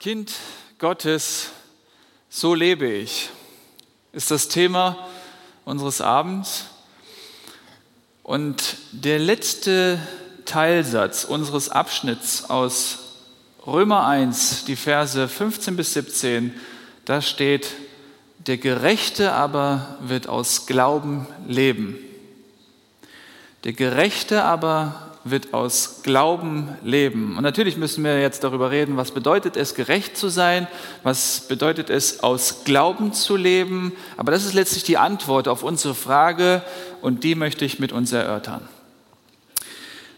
Kind Gottes, so lebe ich, ist das Thema unseres Abends. Und der letzte Teilsatz unseres Abschnitts aus Römer 1, die Verse 15 bis 17, da steht, der Gerechte aber wird aus Glauben leben. Der Gerechte aber wird aus Glauben leben. Und natürlich müssen wir jetzt darüber reden, was bedeutet es, gerecht zu sein, was bedeutet es, aus Glauben zu leben. Aber das ist letztlich die Antwort auf unsere Frage und die möchte ich mit uns erörtern.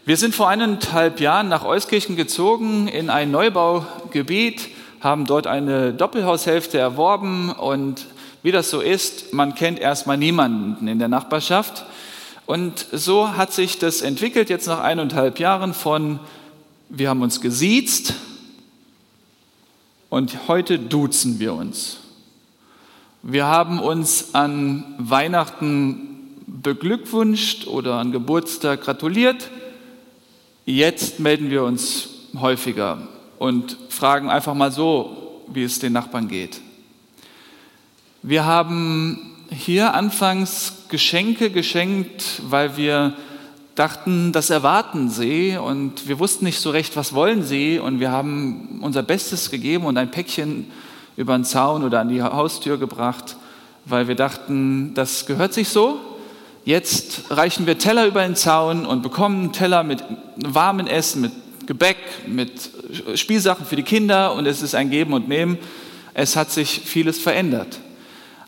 Wir sind vor eineinhalb Jahren nach Euskirchen gezogen in ein Neubaugebiet, haben dort eine Doppelhaushälfte erworben und wie das so ist, man kennt erstmal niemanden in der Nachbarschaft. Und so hat sich das entwickelt jetzt nach eineinhalb Jahren von, wir haben uns gesiezt und heute duzen wir uns. Wir haben uns an Weihnachten beglückwünscht oder an Geburtstag gratuliert. Jetzt melden wir uns häufiger und fragen einfach mal so, wie es den Nachbarn geht. Wir haben hier anfangs Geschenke geschenkt, weil wir dachten, das erwarten sie und wir wussten nicht so recht, was wollen sie und wir haben unser Bestes gegeben und ein Päckchen über den Zaun oder an die Haustür gebracht, weil wir dachten, das gehört sich so. Jetzt reichen wir Teller über den Zaun und bekommen Teller mit warmem Essen, mit Gebäck, mit Spielsachen für die Kinder und es ist ein Geben und Nehmen. Es hat sich vieles verändert.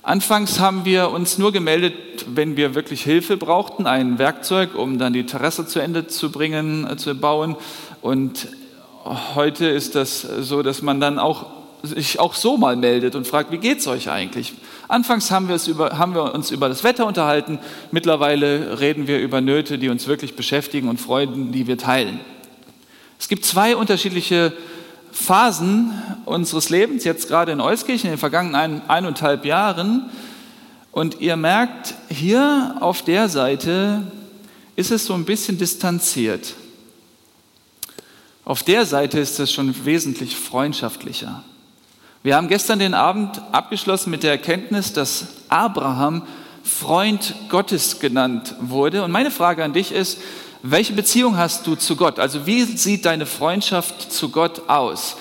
Anfangs haben wir uns nur gemeldet, wenn wir wirklich Hilfe brauchten, ein Werkzeug, um dann die Terrasse zu Ende zu bringen, äh, zu bauen. Und heute ist das so, dass man dann auch sich auch so mal meldet und fragt, wie geht es euch eigentlich? Anfangs haben wir, über, haben wir, uns über das Wetter unterhalten, mittlerweile reden wir über Nöte, die uns wirklich beschäftigen und Freuden, die wir teilen. Es gibt zwei unterschiedliche Phasen unseres Lebens, jetzt gerade in Euskirchen, in den vergangenen eineinhalb Jahren. Und ihr merkt, hier auf der Seite ist es so ein bisschen distanziert. Auf der Seite ist es schon wesentlich freundschaftlicher. Wir haben gestern den Abend abgeschlossen mit der Erkenntnis, dass Abraham Freund Gottes genannt wurde. Und meine Frage an dich ist, welche Beziehung hast du zu Gott? Also wie sieht deine Freundschaft zu Gott aus?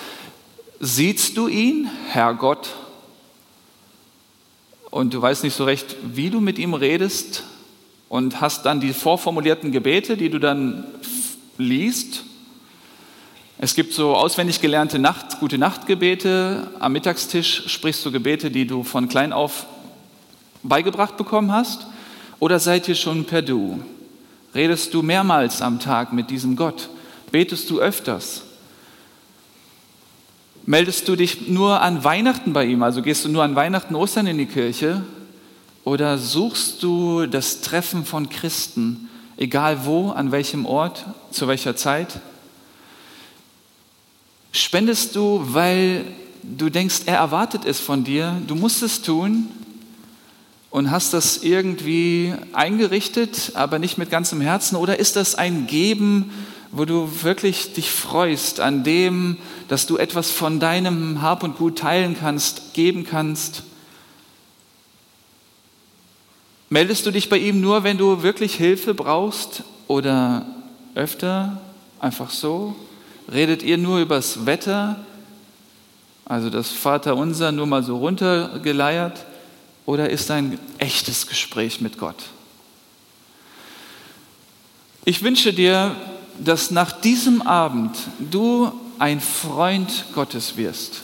Siehst du ihn, Herr Gott, und du weißt nicht so recht, wie du mit ihm redest und hast dann die vorformulierten Gebete, die du dann liest? Es gibt so auswendig gelernte Nacht, gute Nachtgebete. Am Mittagstisch sprichst du Gebete, die du von klein auf beigebracht bekommen hast. Oder seid ihr schon per Du? Redest du mehrmals am Tag mit diesem Gott? Betest du öfters? Meldest du dich nur an Weihnachten bei ihm, also gehst du nur an Weihnachten, Ostern in die Kirche? Oder suchst du das Treffen von Christen, egal wo, an welchem Ort, zu welcher Zeit? Spendest du, weil du denkst, er erwartet es von dir, du musst es tun, und hast das irgendwie eingerichtet, aber nicht mit ganzem Herzen? Oder ist das ein Geben, wo du wirklich dich freust an dem, dass du etwas von deinem Hab und Gut teilen kannst, geben kannst? Meldest du dich bei ihm nur, wenn du wirklich Hilfe brauchst oder öfter einfach so? Redet ihr nur übers Wetter? Also das Vaterunser nur mal so runtergeleiert? Oder ist ein echtes Gespräch mit Gott? Ich wünsche dir, dass nach diesem Abend du ein Freund Gottes wirst,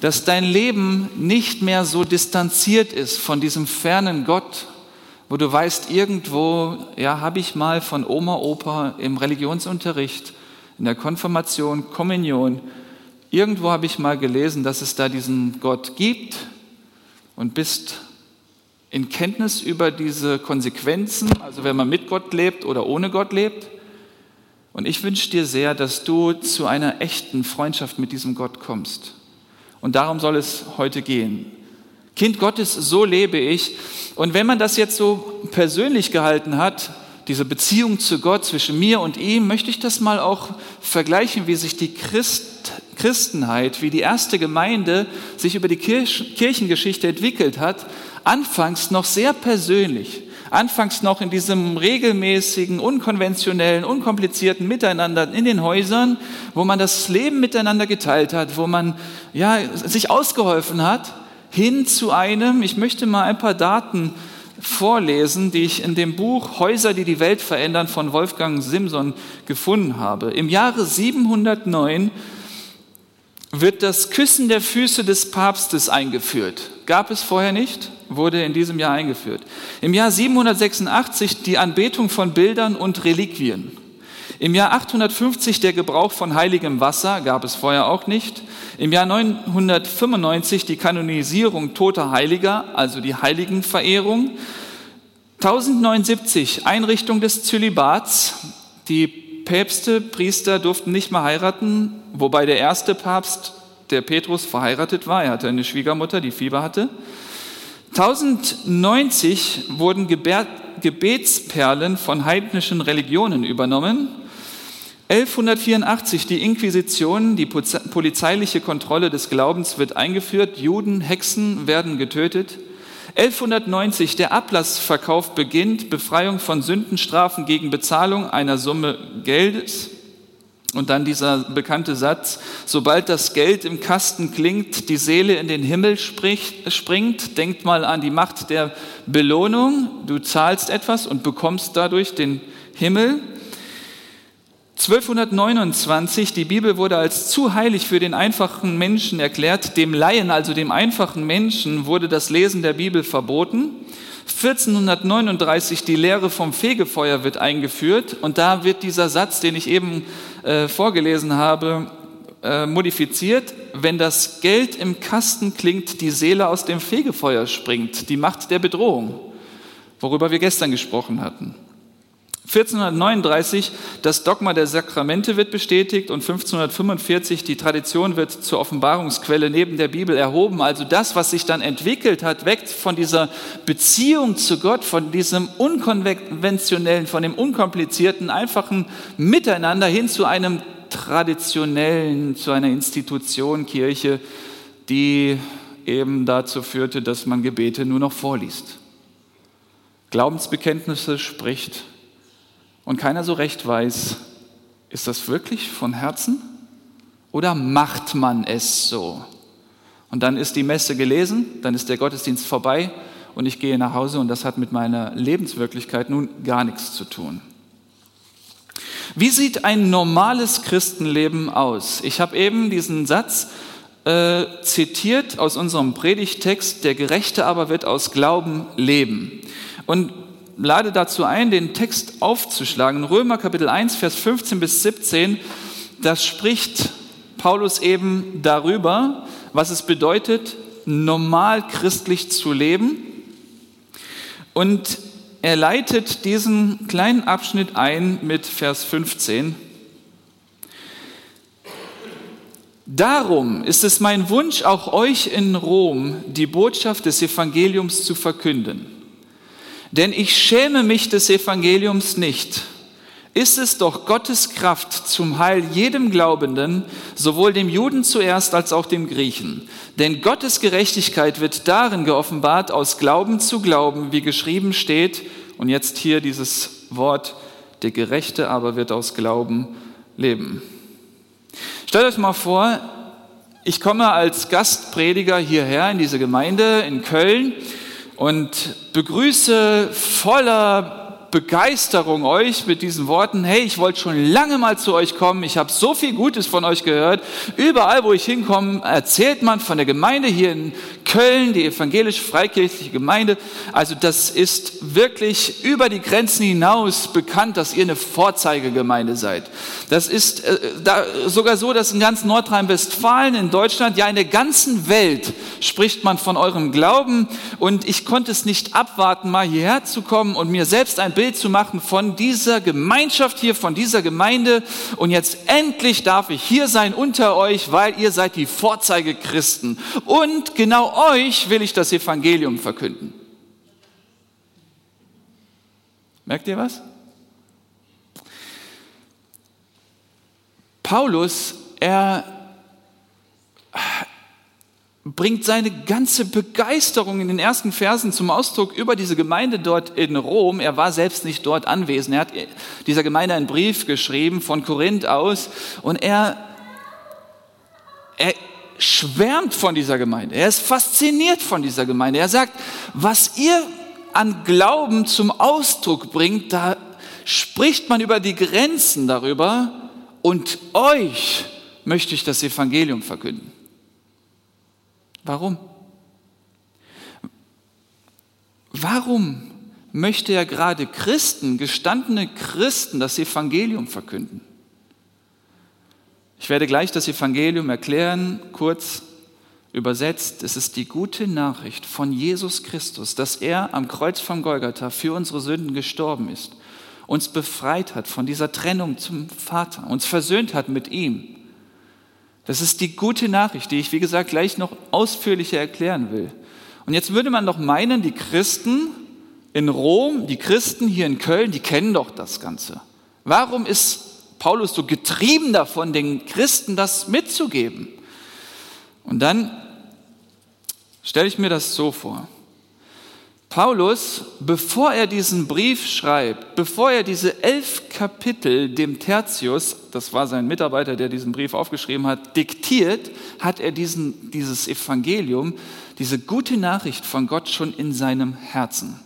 dass dein Leben nicht mehr so distanziert ist von diesem fernen Gott, wo du weißt, irgendwo, ja, habe ich mal von Oma, Opa im Religionsunterricht, in der Konfirmation, Kommunion, irgendwo habe ich mal gelesen, dass es da diesen Gott gibt, und bist in Kenntnis über diese Konsequenzen, also wenn man mit Gott lebt oder ohne Gott lebt. Und ich wünsche dir sehr, dass du zu einer echten Freundschaft mit diesem Gott kommst. Und darum soll es heute gehen. Kind Gottes, so lebe ich. Und wenn man das jetzt so persönlich gehalten hat, diese Beziehung zu Gott zwischen mir und ihm, möchte ich das mal auch vergleichen, wie sich die Christ, Christenheit, wie die erste Gemeinde sich über die Kirchengeschichte entwickelt hat, anfangs noch sehr persönlich, anfangs noch in diesem regelmäßigen, unkonventionellen, unkomplizierten Miteinander in den Häusern, wo man das Leben miteinander geteilt hat, wo man ja, sich ausgeholfen hat, hin zu einem, ich möchte mal ein paar Daten vorlesen, die ich in dem Buch Häuser, die die Welt verändern von Wolfgang Simson gefunden habe. Im Jahre 709 wird das Küssen der Füße des Papstes eingeführt. Gab es vorher nicht, wurde in diesem Jahr eingeführt. Im Jahr 786 die Anbetung von Bildern und Reliquien. Im Jahr 850 der Gebrauch von heiligem Wasser, gab es vorher auch nicht. Im Jahr 995 die Kanonisierung toter Heiliger, also die Heiligenverehrung. 1079 Einrichtung des Zölibats. Die Päpste, Priester durften nicht mehr heiraten, wobei der erste Papst, der Petrus, verheiratet war. Er hatte eine Schwiegermutter, die Fieber hatte. 1090 wurden Gebetsperlen von heidnischen Religionen übernommen. 1184 die Inquisition, die polizeiliche Kontrolle des Glaubens wird eingeführt, Juden, Hexen werden getötet. 1190 der Ablassverkauf beginnt, Befreiung von Sündenstrafen gegen Bezahlung einer Summe Geldes. Und dann dieser bekannte Satz, sobald das Geld im Kasten klingt, die Seele in den Himmel spricht, springt, denkt mal an die Macht der Belohnung. Du zahlst etwas und bekommst dadurch den Himmel. 1229, die Bibel wurde als zu heilig für den einfachen Menschen erklärt. Dem Laien, also dem einfachen Menschen, wurde das Lesen der Bibel verboten. 1439 die Lehre vom Fegefeuer wird eingeführt und da wird dieser Satz, den ich eben äh, vorgelesen habe, äh, modifiziert. Wenn das Geld im Kasten klingt, die Seele aus dem Fegefeuer springt, die Macht der Bedrohung, worüber wir gestern gesprochen hatten. 1439 das Dogma der Sakramente wird bestätigt und 1545 die Tradition wird zur Offenbarungsquelle neben der Bibel erhoben. Also das, was sich dann entwickelt hat, weg von dieser Beziehung zu Gott, von diesem unkonventionellen, von dem unkomplizierten, einfachen Miteinander hin zu einem traditionellen, zu einer Institution, Kirche, die eben dazu führte, dass man Gebete nur noch vorliest. Glaubensbekenntnisse spricht und keiner so recht weiß, ist das wirklich von Herzen oder macht man es so? Und dann ist die Messe gelesen, dann ist der Gottesdienst vorbei und ich gehe nach Hause und das hat mit meiner Lebenswirklichkeit nun gar nichts zu tun. Wie sieht ein normales Christenleben aus? Ich habe eben diesen Satz äh, zitiert aus unserem Predigtext, der Gerechte aber wird aus Glauben leben. Und lade dazu ein, den Text aufzuschlagen. Römer Kapitel 1, Vers 15 bis 17, das spricht Paulus eben darüber, was es bedeutet, normal christlich zu leben. Und er leitet diesen kleinen Abschnitt ein mit Vers 15. Darum ist es mein Wunsch, auch euch in Rom die Botschaft des Evangeliums zu verkünden denn ich schäme mich des Evangeliums nicht. Ist es doch Gottes Kraft zum Heil jedem Glaubenden, sowohl dem Juden zuerst als auch dem Griechen. Denn Gottes Gerechtigkeit wird darin geoffenbart, aus Glauben zu Glauben, wie geschrieben steht. Und jetzt hier dieses Wort, der Gerechte aber wird aus Glauben leben. Stellt euch mal vor, ich komme als Gastprediger hierher in diese Gemeinde in Köln und begrüße voller Begeisterung euch mit diesen Worten, hey, ich wollte schon lange mal zu euch kommen, ich habe so viel Gutes von euch gehört. Überall, wo ich hinkomme, erzählt man von der Gemeinde hier in Köln, die evangelische freikirchliche Gemeinde. Also das ist wirklich über die Grenzen hinaus bekannt, dass ihr eine Vorzeigegemeinde seid. Das ist äh, da sogar so, dass in ganz Nordrhein-Westfalen, in Deutschland, ja in der ganzen Welt spricht man von eurem Glauben. Und ich konnte es nicht abwarten, mal hierher zu kommen und mir selbst ein Bild Bild zu machen von dieser Gemeinschaft hier, von dieser Gemeinde. Und jetzt endlich darf ich hier sein unter euch, weil ihr seid die Vorzeigechristen. Und genau euch will ich das Evangelium verkünden. Merkt ihr was? Paulus, er bringt seine ganze Begeisterung in den ersten Versen zum Ausdruck über diese Gemeinde dort in Rom. Er war selbst nicht dort anwesend. Er hat dieser Gemeinde einen Brief geschrieben von Korinth aus und er, er schwärmt von dieser Gemeinde. Er ist fasziniert von dieser Gemeinde. Er sagt, was ihr an Glauben zum Ausdruck bringt, da spricht man über die Grenzen darüber und euch möchte ich das Evangelium verkünden. Warum? Warum möchte er gerade Christen, gestandene Christen, das Evangelium verkünden? Ich werde gleich das Evangelium erklären, kurz übersetzt. Es ist die gute Nachricht von Jesus Christus, dass er am Kreuz von Golgatha für unsere Sünden gestorben ist, uns befreit hat von dieser Trennung zum Vater, uns versöhnt hat mit ihm das ist die gute Nachricht, die ich, wie gesagt, gleich noch ausführlicher erklären will. Und jetzt würde man doch meinen, die Christen in Rom, die Christen hier in Köln, die kennen doch das Ganze. Warum ist Paulus so getrieben davon, den Christen das mitzugeben? Und dann stelle ich mir das so vor. Paulus, bevor er diesen Brief schreibt, bevor er diese elf Kapitel dem Tertius, das war sein Mitarbeiter, der diesen Brief aufgeschrieben hat, diktiert, hat er diesen, dieses Evangelium, diese gute Nachricht von Gott schon in seinem Herzen.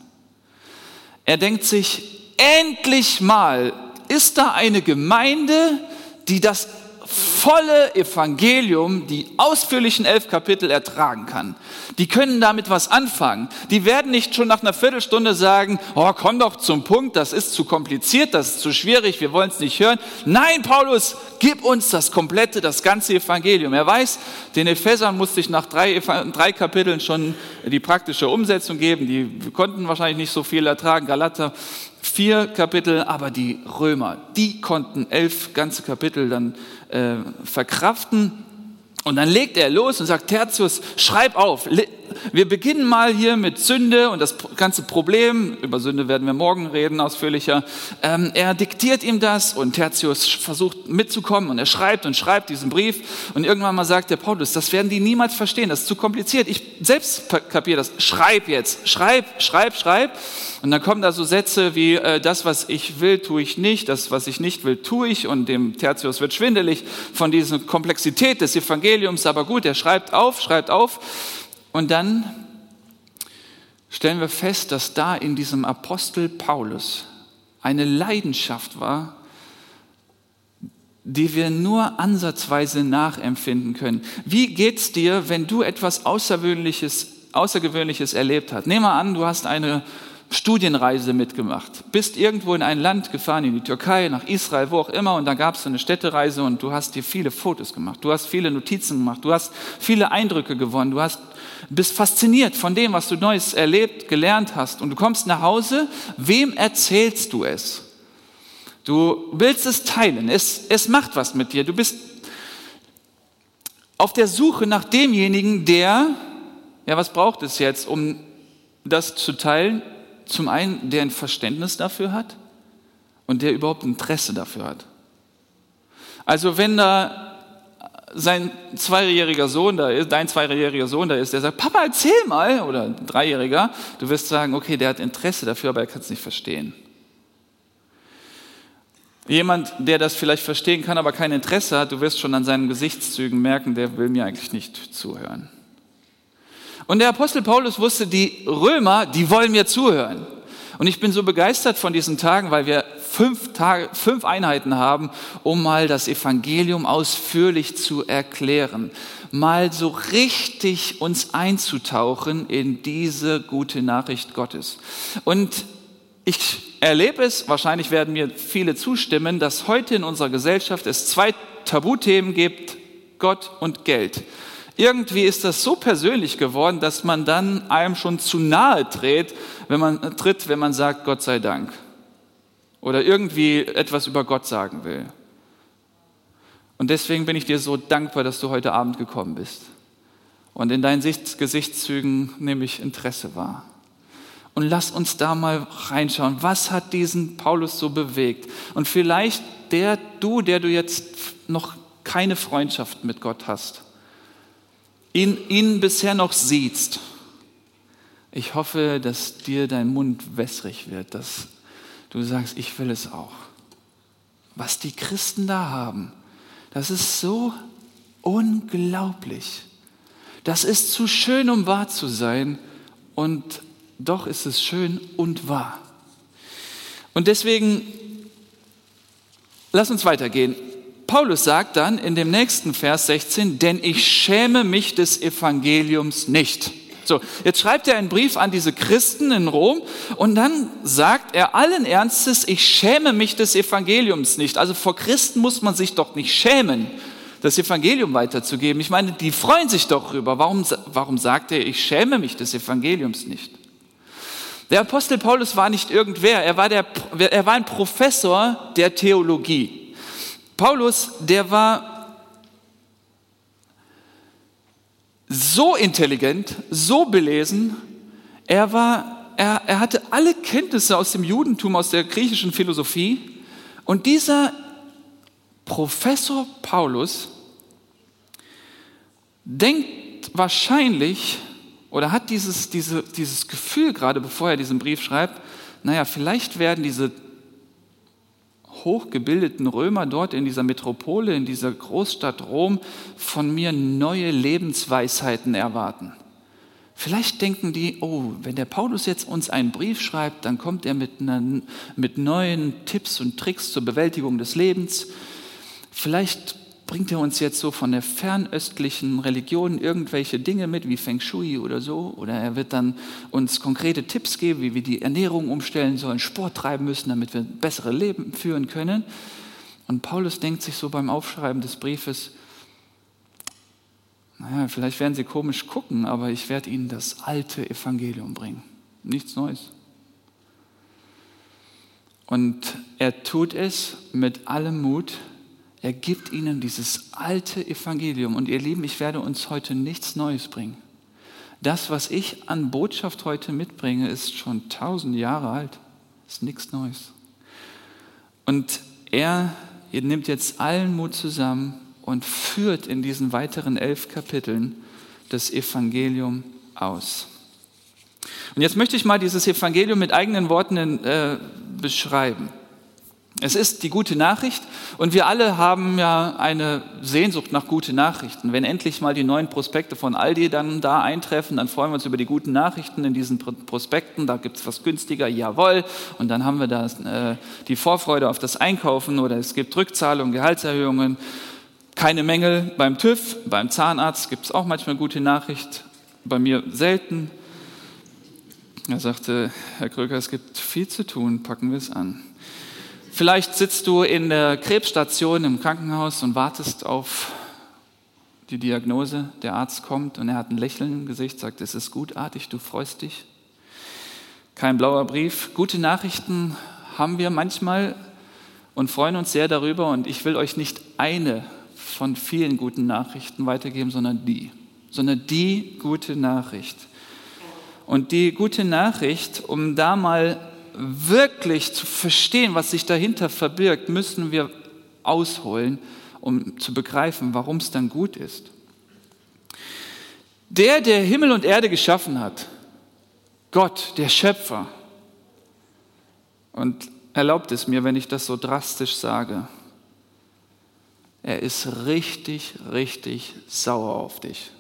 Er denkt sich, endlich mal ist da eine Gemeinde, die das volle Evangelium, die ausführlichen elf Kapitel ertragen kann. Die können damit was anfangen. Die werden nicht schon nach einer Viertelstunde sagen, oh, komm doch zum Punkt, das ist zu kompliziert, das ist zu schwierig, wir wollen es nicht hören. Nein, Paulus, gib uns das komplette, das ganze Evangelium. Er weiß, den Ephesern musste ich nach drei, drei Kapiteln schon die praktische Umsetzung geben. Die konnten wahrscheinlich nicht so viel ertragen. Galater vier Kapitel, aber die Römer, die konnten elf ganze Kapitel dann äh, verkraften. Und dann legt er los und sagt, Tertius, schreib auf. Wir beginnen mal hier mit Sünde und das ganze Problem. Über Sünde werden wir morgen reden, ausführlicher. Ähm, er diktiert ihm das und Tertius versucht mitzukommen und er schreibt und schreibt diesen Brief. Und irgendwann mal sagt der Paulus, das werden die niemals verstehen, das ist zu kompliziert. Ich selbst kapiere das. Schreib jetzt, schreib, schreib, schreib. Und dann kommen da so Sätze wie, äh, das, was ich will, tue ich nicht, das, was ich nicht will, tue ich. Und dem Tertius wird schwindelig von dieser Komplexität des Evangeliums. Aber gut, er schreibt auf, schreibt auf. Und dann stellen wir fest, dass da in diesem Apostel Paulus eine Leidenschaft war, die wir nur ansatzweise nachempfinden können. Wie geht's dir, wenn du etwas Außergewöhnliches, Außergewöhnliches erlebt hast? Nehmen wir an, du hast eine Studienreise mitgemacht. Bist irgendwo in ein Land gefahren, in die Türkei, nach Israel, wo auch immer, und da gab es eine Städtereise und du hast dir viele Fotos gemacht, du hast viele Notizen gemacht, du hast viele Eindrücke gewonnen, du hast, bist fasziniert von dem, was du Neues erlebt, gelernt hast. Und du kommst nach Hause, wem erzählst du es? Du willst es teilen, es, es macht was mit dir, du bist auf der Suche nach demjenigen, der, ja, was braucht es jetzt, um das zu teilen? Zum einen, der ein Verständnis dafür hat und der überhaupt Interesse dafür hat. Also wenn da sein zweijähriger Sohn da ist, dein zweijähriger Sohn da ist, der sagt, Papa, erzähl mal, oder ein Dreijähriger, du wirst sagen, okay, der hat Interesse dafür, aber er kann es nicht verstehen. Jemand, der das vielleicht verstehen kann, aber kein Interesse hat, du wirst schon an seinen Gesichtszügen merken, der will mir eigentlich nicht zuhören. Und der Apostel Paulus wusste, die Römer, die wollen mir zuhören. Und ich bin so begeistert von diesen Tagen, weil wir fünf, Tage, fünf Einheiten haben, um mal das Evangelium ausführlich zu erklären. Mal so richtig uns einzutauchen in diese gute Nachricht Gottes. Und ich erlebe es, wahrscheinlich werden mir viele zustimmen, dass heute in unserer Gesellschaft es zwei Tabuthemen gibt, Gott und Geld irgendwie ist das so persönlich geworden, dass man dann einem schon zu nahe tritt, wenn man, tritt, wenn man sagt, Gott sei Dank. Oder irgendwie etwas über Gott sagen will. Und deswegen bin ich dir so dankbar, dass du heute Abend gekommen bist. Und in deinen Gesichtszügen nehme ich Interesse wahr. Und lass uns da mal reinschauen. Was hat diesen Paulus so bewegt? Und vielleicht der, du, der du jetzt noch keine Freundschaft mit Gott hast ihn, ihn bisher noch siehst, ich hoffe, dass dir dein Mund wässrig wird, dass du sagst, ich will es auch. Was die Christen da haben, das ist so unglaublich. Das ist zu schön, um wahr zu sein und doch ist es schön und wahr. Und deswegen, lass uns weitergehen. Paulus sagt dann in dem nächsten Vers 16, denn ich schäme mich des Evangeliums nicht. So, jetzt schreibt er einen Brief an diese Christen in Rom und dann sagt er allen Ernstes, ich schäme mich des Evangeliums nicht. Also vor Christen muss man sich doch nicht schämen, das Evangelium weiterzugeben. Ich meine, die freuen sich doch darüber. Warum, warum sagt er, ich schäme mich des Evangeliums nicht? Der Apostel Paulus war nicht irgendwer, er war, der, er war ein Professor der Theologie. Paulus, der war so intelligent, so belesen, er, war, er, er hatte alle Kenntnisse aus dem Judentum, aus der griechischen Philosophie. Und dieser Professor Paulus denkt wahrscheinlich, oder hat dieses, diese, dieses Gefühl gerade, bevor er diesen Brief schreibt, naja, vielleicht werden diese hochgebildeten Römer dort in dieser Metropole, in dieser Großstadt Rom von mir neue Lebensweisheiten erwarten. Vielleicht denken die, oh, wenn der Paulus jetzt uns einen Brief schreibt, dann kommt er mit, einer, mit neuen Tipps und Tricks zur Bewältigung des Lebens. Vielleicht bringt er uns jetzt so von der fernöstlichen Religion irgendwelche Dinge mit, wie Feng Shui oder so, oder er wird dann uns konkrete Tipps geben, wie wir die Ernährung umstellen sollen, Sport treiben müssen, damit wir bessere Leben führen können. Und Paulus denkt sich so beim Aufschreiben des Briefes, naja, vielleicht werden sie komisch gucken, aber ich werde ihnen das alte Evangelium bringen. Nichts Neues. Und er tut es mit allem Mut, er gibt ihnen dieses alte Evangelium. Und ihr Lieben, ich werde uns heute nichts Neues bringen. Das, was ich an Botschaft heute mitbringe, ist schon tausend Jahre alt. Ist nichts Neues. Und er nimmt jetzt allen Mut zusammen und führt in diesen weiteren elf Kapiteln das Evangelium aus. Und jetzt möchte ich mal dieses Evangelium mit eigenen Worten äh, beschreiben. Es ist die gute Nachricht und wir alle haben ja eine Sehnsucht nach guten Nachrichten. Wenn endlich mal die neuen Prospekte von Aldi dann da eintreffen, dann freuen wir uns über die guten Nachrichten in diesen Prospekten. Da gibt es was günstiger, jawohl. Und dann haben wir da äh, die Vorfreude auf das Einkaufen oder es gibt Rückzahlungen, Gehaltserhöhungen. Keine Mängel beim TÜV, beim Zahnarzt gibt es auch manchmal gute Nachricht, bei mir selten. Er sagte, Herr Kröger, es gibt viel zu tun, packen wir es an. Vielleicht sitzt du in der Krebsstation im Krankenhaus und wartest auf die Diagnose. Der Arzt kommt und er hat ein Lächeln im Gesicht, sagt, es ist gutartig, du freust dich. Kein blauer Brief. Gute Nachrichten haben wir manchmal und freuen uns sehr darüber. Und ich will euch nicht eine von vielen guten Nachrichten weitergeben, sondern die. Sondern die gute Nachricht. Und die gute Nachricht, um da mal wirklich zu verstehen, was sich dahinter verbirgt, müssen wir ausholen, um zu begreifen, warum es dann gut ist. Der, der Himmel und Erde geschaffen hat, Gott, der Schöpfer, und erlaubt es mir, wenn ich das so drastisch sage, er ist richtig, richtig sauer auf dich.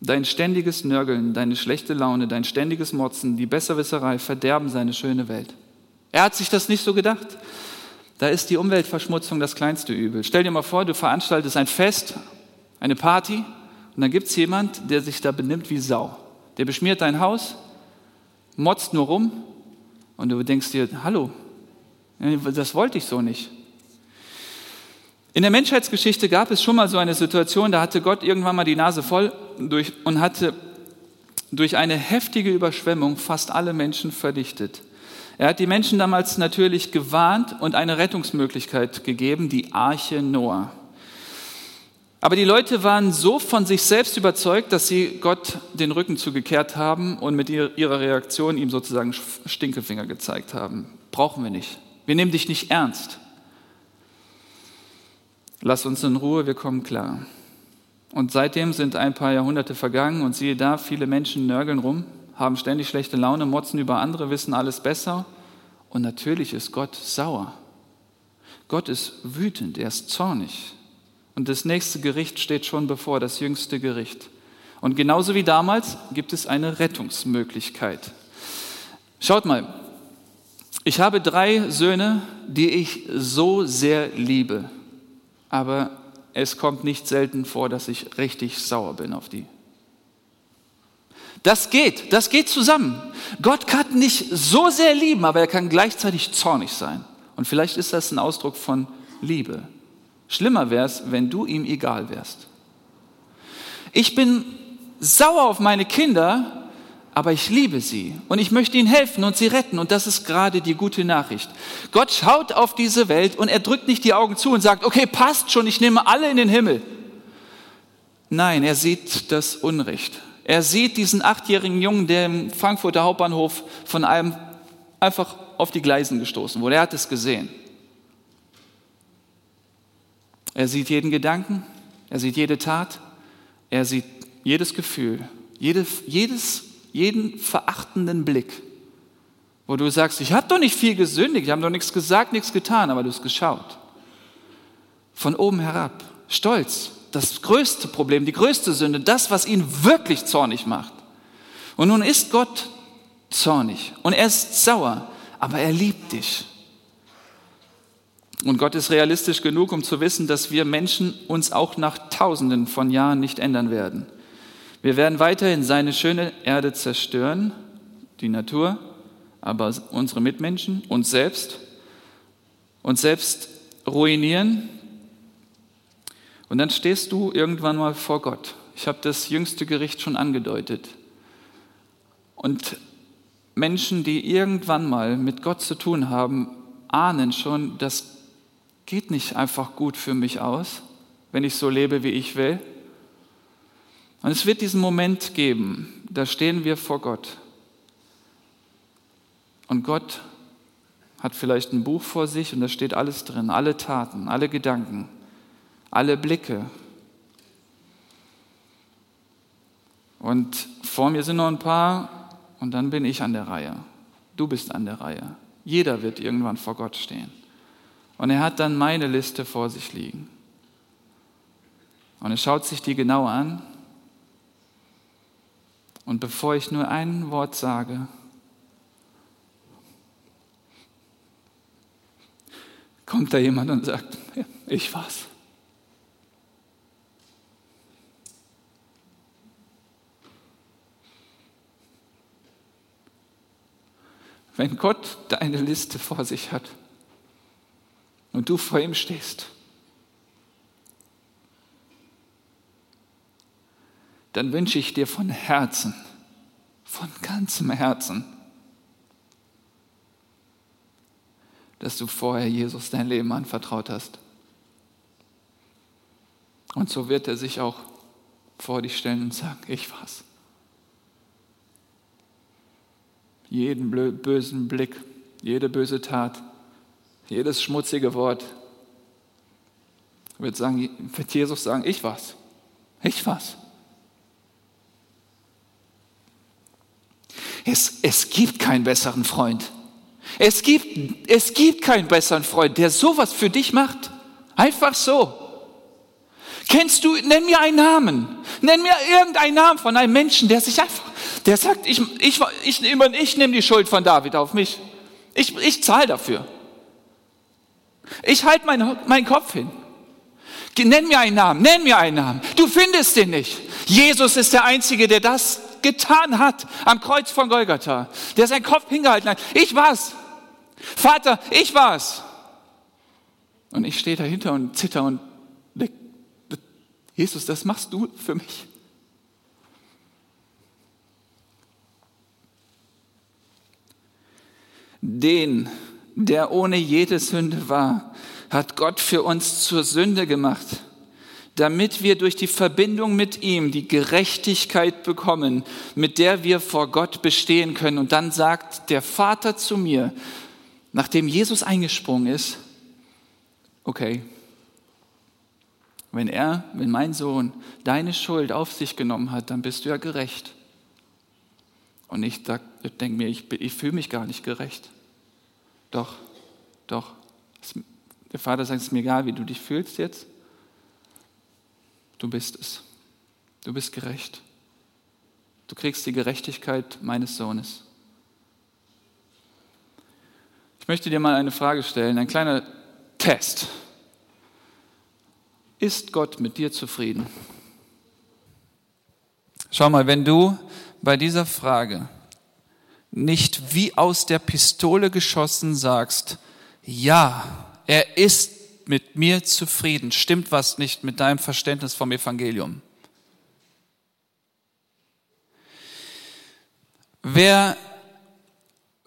Dein ständiges Nörgeln, deine schlechte Laune, dein ständiges Motzen, die Besserwisserei verderben seine schöne Welt. Er hat sich das nicht so gedacht. Da ist die Umweltverschmutzung das kleinste Übel. Stell dir mal vor, du veranstaltest ein Fest, eine Party, und dann gibt es jemand, der sich da benimmt wie Sau. Der beschmiert dein Haus, motzt nur rum, und du denkst dir, hallo, das wollte ich so nicht. In der Menschheitsgeschichte gab es schon mal so eine Situation, da hatte Gott irgendwann mal die Nase voll durch, und hatte durch eine heftige Überschwemmung fast alle Menschen verdichtet. Er hat die Menschen damals natürlich gewarnt und eine Rettungsmöglichkeit gegeben, die Arche Noah. Aber die Leute waren so von sich selbst überzeugt, dass sie Gott den Rücken zugekehrt haben und mit ihrer Reaktion ihm sozusagen Stinkefinger gezeigt haben. Brauchen wir nicht. Wir nehmen dich nicht ernst. Lass uns in Ruhe, wir kommen klar. Und seitdem sind ein paar Jahrhunderte vergangen und siehe da, viele Menschen nörgeln rum, haben ständig schlechte Laune, motzen über andere, wissen alles besser. Und natürlich ist Gott sauer. Gott ist wütend, er ist zornig. Und das nächste Gericht steht schon bevor, das jüngste Gericht. Und genauso wie damals gibt es eine Rettungsmöglichkeit. Schaut mal, ich habe drei Söhne, die ich so sehr liebe, aber es kommt nicht selten vor, dass ich richtig sauer bin auf die. Das geht, das geht zusammen. Gott kann nicht so sehr lieben, aber er kann gleichzeitig zornig sein. Und vielleicht ist das ein Ausdruck von Liebe. Schlimmer wäre es, wenn du ihm egal wärst. Ich bin sauer auf meine Kinder, aber ich liebe sie und ich möchte ihnen helfen und sie retten. Und das ist gerade die gute Nachricht. Gott schaut auf diese Welt und er drückt nicht die Augen zu und sagt, okay, passt schon, ich nehme alle in den Himmel. Nein, er sieht das Unrecht. Er sieht diesen achtjährigen Jungen, der im Frankfurter Hauptbahnhof von einem einfach auf die Gleisen gestoßen wurde. Er hat es gesehen. Er sieht jeden Gedanken, er sieht jede Tat, er sieht jedes Gefühl, jede, jedes jeden verachtenden Blick, wo du sagst, ich habe doch nicht viel gesündigt, ich habe doch nichts gesagt, nichts getan, aber du hast geschaut. Von oben herab, stolz, das größte Problem, die größte Sünde, das, was ihn wirklich zornig macht. Und nun ist Gott zornig und er ist sauer, aber er liebt dich. Und Gott ist realistisch genug, um zu wissen, dass wir Menschen uns auch nach Tausenden von Jahren nicht ändern werden. Wir werden weiterhin seine schöne Erde zerstören, die Natur, aber unsere Mitmenschen, uns selbst, uns selbst ruinieren. Und dann stehst du irgendwann mal vor Gott. Ich habe das jüngste Gericht schon angedeutet. Und Menschen, die irgendwann mal mit Gott zu tun haben, ahnen schon, das geht nicht einfach gut für mich aus, wenn ich so lebe, wie ich will. Und es wird diesen Moment geben, da stehen wir vor Gott. Und Gott hat vielleicht ein Buch vor sich und da steht alles drin, alle Taten, alle Gedanken, alle Blicke. Und vor mir sind noch ein paar und dann bin ich an der Reihe. Du bist an der Reihe. Jeder wird irgendwann vor Gott stehen. Und er hat dann meine Liste vor sich liegen. Und er schaut sich die genau an und bevor ich nur ein Wort sage, kommt da jemand und sagt, ich war's. Wenn Gott deine Liste vor sich hat und du vor ihm stehst, dann wünsche ich dir von Herzen, von ganzem Herzen, dass du vorher Jesus dein Leben anvertraut hast. Und so wird er sich auch vor dich stellen und sagen, ich war's. Jeden bösen Blick, jede böse Tat, jedes schmutzige Wort wird, sagen, wird Jesus sagen, ich war's. Ich war's. Es, es gibt keinen besseren Freund. Es gibt, es gibt keinen besseren Freund, der sowas für dich macht. Einfach so. Kennst du, nenn mir einen Namen. Nenn mir irgendeinen Namen von einem Menschen, der sich einfach, der sagt, ich, ich, ich, ich nehme die Schuld von David auf mich. Ich, ich zahle dafür. Ich halte meinen mein Kopf hin. Nenn mir einen Namen, nenn mir einen Namen. Du findest den nicht. Jesus ist der Einzige, der das getan hat am Kreuz von Golgatha, der seinen Kopf hingehalten hat. Ich war's. Vater, ich war's. Und ich stehe dahinter und zitter und denke, Jesus, das machst du für mich. Den, der ohne jede Sünde war, hat Gott für uns zur Sünde gemacht damit wir durch die Verbindung mit ihm die Gerechtigkeit bekommen, mit der wir vor Gott bestehen können. Und dann sagt der Vater zu mir, nachdem Jesus eingesprungen ist, okay, Wenn er, wenn mein Sohn deine Schuld auf sich genommen hat, dann bist du ja gerecht. Und ich denke mir, ich, ich fühle mich gar nicht gerecht. Doch, doch. Der Vater sagt, es ist mir egal, wie du dich fühlst jetzt. Du bist es. Du bist gerecht. Du kriegst die Gerechtigkeit meines Sohnes. Ich möchte dir mal eine Frage stellen, ein kleiner Test. Ist Gott mit dir zufrieden? Schau mal, wenn du bei dieser Frage nicht wie aus der Pistole geschossen sagst, ja, er ist mit mir zufrieden, stimmt was nicht mit deinem Verständnis vom Evangelium. Wer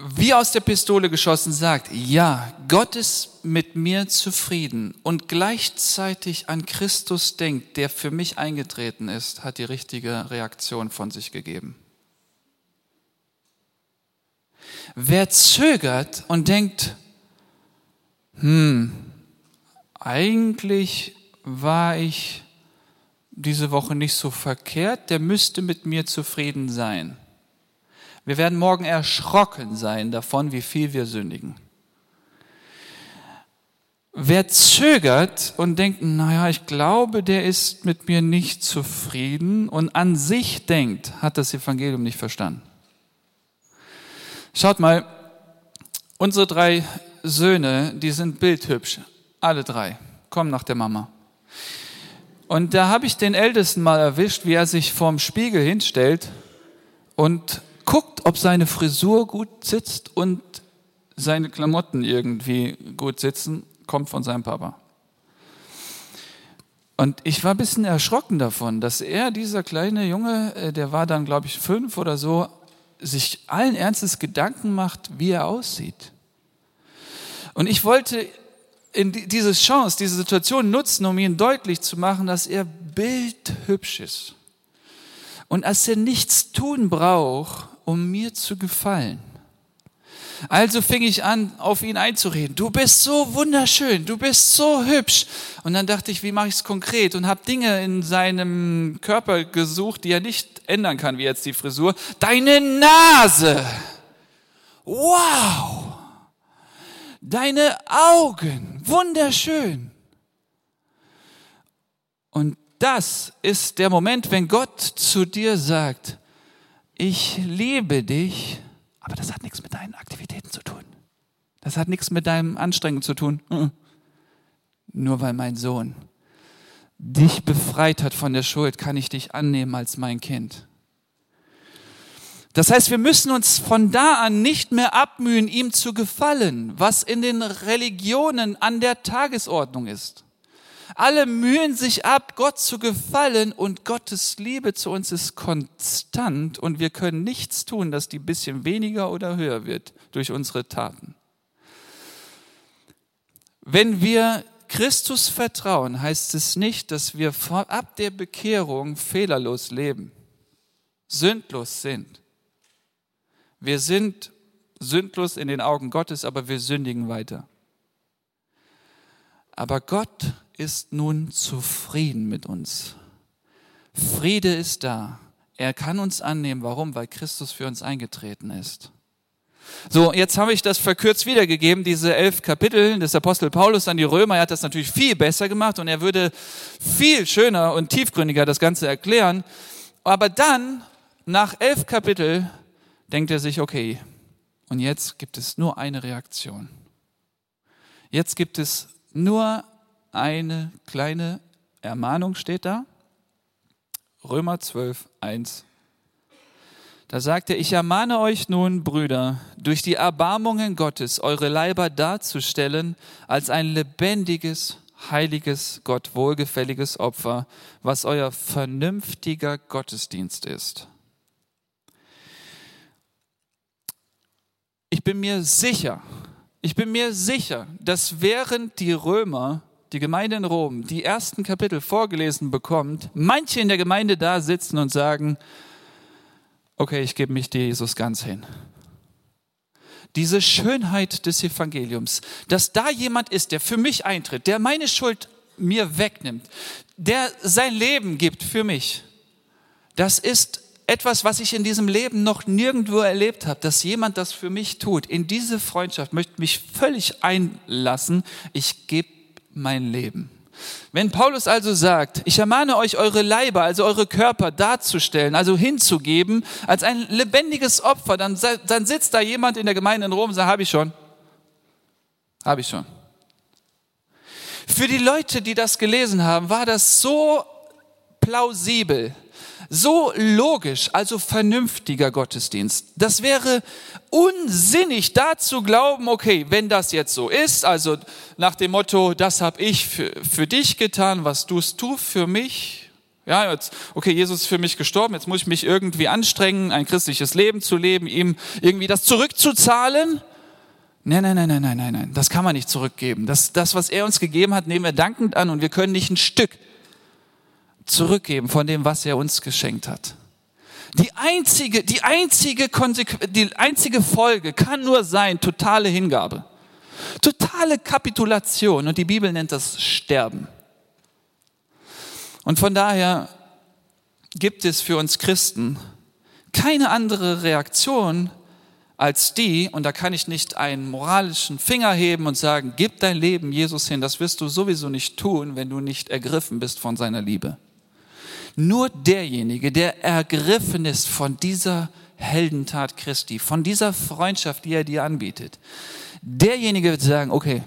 wie aus der Pistole geschossen sagt, ja, Gott ist mit mir zufrieden und gleichzeitig an Christus denkt, der für mich eingetreten ist, hat die richtige Reaktion von sich gegeben. Wer zögert und denkt, hm, eigentlich war ich diese Woche nicht so verkehrt, der müsste mit mir zufrieden sein. Wir werden morgen erschrocken sein davon, wie viel wir sündigen. Wer zögert und denkt, naja, ich glaube, der ist mit mir nicht zufrieden und an sich denkt, hat das Evangelium nicht verstanden. Schaut mal, unsere drei Söhne, die sind bildhübsch, alle drei, kommen nach der Mama. Und da habe ich den Ältesten mal erwischt, wie er sich vorm Spiegel hinstellt und guckt, ob seine Frisur gut sitzt und seine Klamotten irgendwie gut sitzen, kommt von seinem Papa. Und ich war ein bisschen erschrocken davon, dass er, dieser kleine Junge, äh, der war dann, glaube ich, fünf oder so, sich allen Ernstes Gedanken macht, wie er aussieht. Und ich wollte in diese Chance, diese Situation nutzen, um ihm deutlich zu machen, dass er bildhübsch ist. Und dass er nichts tun braucht, um mir zu gefallen. Also fing ich an, auf ihn einzureden. Du bist so wunderschön, du bist so hübsch. Und dann dachte ich, wie mache ich es konkret? Und habe Dinge in seinem Körper gesucht, die er nicht ändern kann, wie jetzt die Frisur. Deine Nase. Wow. Deine Augen. Wunderschön. Und das ist der Moment, wenn Gott zu dir sagt, ich liebe dich, aber das hat nichts mit deinen Aktivitäten zu tun. Das hat nichts mit deinem Anstrengen zu tun. Nur weil mein Sohn dich befreit hat von der Schuld, kann ich dich annehmen als mein Kind. Das heißt, wir müssen uns von da an nicht mehr abmühen, ihm zu gefallen, was in den Religionen an der Tagesordnung ist. Alle mühen sich ab, Gott zu gefallen und Gottes Liebe zu uns ist konstant und wir können nichts tun, dass die bisschen weniger oder höher wird durch unsere Taten. Wenn wir Christus vertrauen, heißt es nicht, dass wir ab der Bekehrung fehlerlos leben, sündlos sind. Wir sind sündlos in den Augen Gottes, aber wir sündigen weiter. Aber Gott ist nun zufrieden mit uns. Friede ist da. Er kann uns annehmen. Warum? Weil Christus für uns eingetreten ist. So, jetzt habe ich das verkürzt wiedergegeben, diese elf Kapitel des Apostel Paulus an die Römer. Er hat das natürlich viel besser gemacht und er würde viel schöner und tiefgründiger das Ganze erklären. Aber dann, nach elf Kapitel, denkt er sich, okay, und jetzt gibt es nur eine Reaktion. Jetzt gibt es nur eine kleine Ermahnung steht da. Römer 12, 1. Da sagt er, ich ermahne euch nun, Brüder, durch die Erbarmungen Gottes eure Leiber darzustellen als ein lebendiges, heiliges, Gott wohlgefälliges Opfer, was euer vernünftiger Gottesdienst ist. Ich bin mir sicher, ich bin mir sicher, dass während die Römer die Gemeinde in Rom die ersten Kapitel vorgelesen bekommt, manche in der Gemeinde da sitzen und sagen, okay, ich gebe mich dir Jesus ganz hin. Diese Schönheit des Evangeliums, dass da jemand ist, der für mich eintritt, der meine Schuld mir wegnimmt, der sein Leben gibt für mich, das ist etwas, was ich in diesem Leben noch nirgendwo erlebt habe, dass jemand das für mich tut. In diese Freundschaft möchte mich völlig einlassen. Ich gebe mein Leben. Wenn Paulus also sagt, ich ermahne euch, eure Leiber, also eure Körper darzustellen, also hinzugeben, als ein lebendiges Opfer, dann, dann sitzt da jemand in der Gemeinde in Rom und sagt, habe ich schon. Habe ich schon. Für die Leute, die das gelesen haben, war das so plausibel, so logisch, also vernünftiger Gottesdienst. Das wäre unsinnig, da zu glauben, okay, wenn das jetzt so ist, also nach dem Motto, das habe ich für, für dich getan, was tust du für mich? Ja, jetzt, okay, Jesus ist für mich gestorben, jetzt muss ich mich irgendwie anstrengen, ein christliches Leben zu leben, ihm irgendwie das zurückzuzahlen. Nein, nein, nein, nein, nein, nein, nein, das kann man nicht zurückgeben. Das, das, was er uns gegeben hat, nehmen wir dankend an und wir können nicht ein Stück zurückgeben von dem, was er uns geschenkt hat. Die einzige, die einzige, die einzige Folge kann nur sein, totale Hingabe. Totale Kapitulation. Und die Bibel nennt das Sterben. Und von daher gibt es für uns Christen keine andere Reaktion als die, und da kann ich nicht einen moralischen Finger heben und sagen, gib dein Leben Jesus hin, das wirst du sowieso nicht tun, wenn du nicht ergriffen bist von seiner Liebe. Nur derjenige, der ergriffen ist von dieser Heldentat Christi, von dieser Freundschaft, die er dir anbietet, derjenige wird sagen, okay,